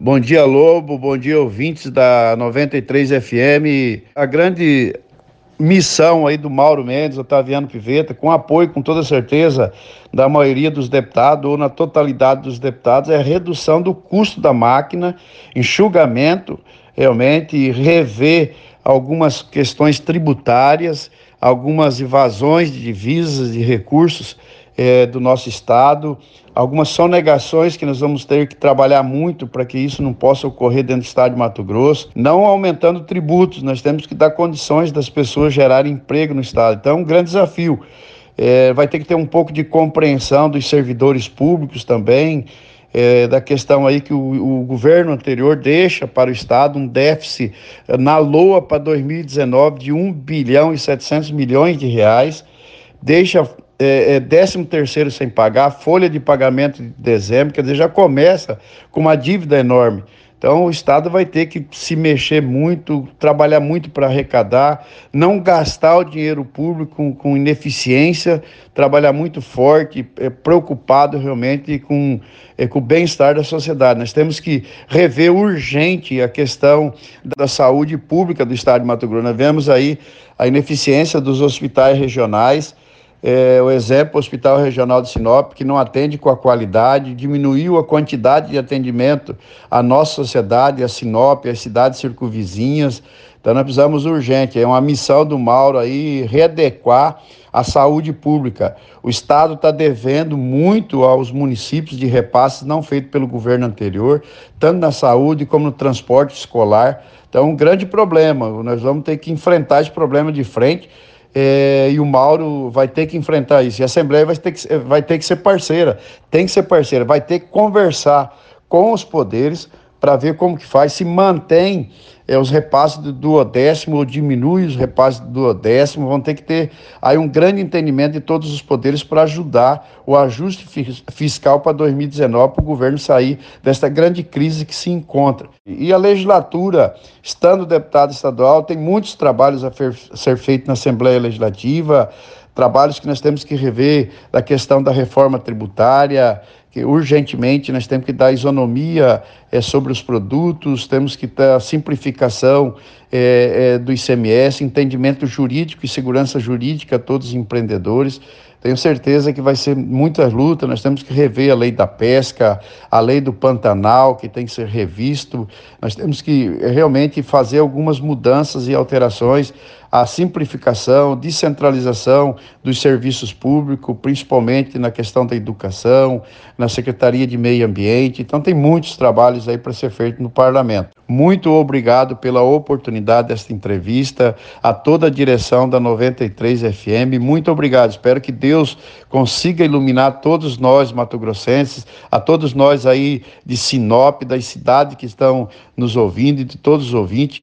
Bom dia, Lobo. Bom dia, ouvintes da 93 FM. A grande missão aí do Mauro Mendes, Otaviano Piveta, com apoio, com toda certeza, da maioria dos deputados, ou na totalidade dos deputados, é a redução do custo da máquina, enxugamento, realmente, rever algumas questões tributárias, algumas evasões de divisas e recursos é, do nosso Estado, algumas sonegações que nós vamos ter que trabalhar muito para que isso não possa ocorrer dentro do Estado de Mato Grosso, não aumentando tributos, nós temos que dar condições das pessoas gerarem emprego no Estado. Então é um grande desafio. É, vai ter que ter um pouco de compreensão dos servidores públicos também, é, da questão aí que o, o, governo anterior deixa para o Estado um déficit na LOA para 2019 de 1 bilhão e 700 milhões de reais, deixa é, é, 13 terceiro sem pagar, folha de pagamento de dezembro, quer dizer, já começa com uma dívida enorme. Então o Estado vai ter que se mexer muito, trabalhar muito para arrecadar, não gastar o dinheiro público com, com ineficiência, trabalhar muito forte, é, preocupado realmente com, é, com o bem-estar da sociedade. Nós temos que rever urgente a questão da saúde pública do Estado de Mato Grosso. Nós vemos aí a ineficiência dos hospitais regionais é, o exemplo, Hospital Regional de Sinop, que não atende com a qualidade, diminuiu a quantidade de atendimento à nossa sociedade, a Sinop, às cidades circunvizinhas. Então nós precisamos urgente, é uma missão do Mauro aí, readequar a saúde pública. O Estado está devendo muito aos municípios de repasses não feitos pelo governo anterior, tanto na saúde como no transporte escolar. Então, um grande problema. Nós vamos ter que enfrentar esse problema de frente é, e o Mauro vai ter que enfrentar isso. E a Assembleia vai ter, que, vai ter que ser parceira, tem que ser parceira, vai ter que conversar com os poderes para ver como que faz, se mantém é, os repasses do duodécimo ou diminui os repasses do duodécimo, vão ter que ter aí um grande entendimento de todos os poderes para ajudar o ajuste fiscal para 2019 para o governo sair desta grande crise que se encontra. E a legislatura, estando deputado estadual, tem muitos trabalhos a ser feitos na Assembleia Legislativa, trabalhos que nós temos que rever da questão da reforma tributária, que urgentemente nós temos que dar isonomia é, sobre os produtos, temos que ter a simplificação é, é, do ICMS, entendimento jurídico e segurança jurídica a todos os empreendedores. Tenho certeza que vai ser muita luta. Nós temos que rever a lei da pesca, a lei do Pantanal, que tem que ser revisto. Nós temos que realmente fazer algumas mudanças e alterações, a simplificação, descentralização dos serviços públicos, principalmente na questão da educação, na Secretaria de Meio Ambiente. Então, tem muitos trabalhos aí para ser feito no parlamento. Muito obrigado pela oportunidade desta entrevista, a toda a direção da 93 FM. Muito obrigado. Espero que Deus consiga iluminar todos nós, mato-grossenses, a todos nós aí de Sinop, das cidades que estão nos ouvindo e de todos os ouvintes.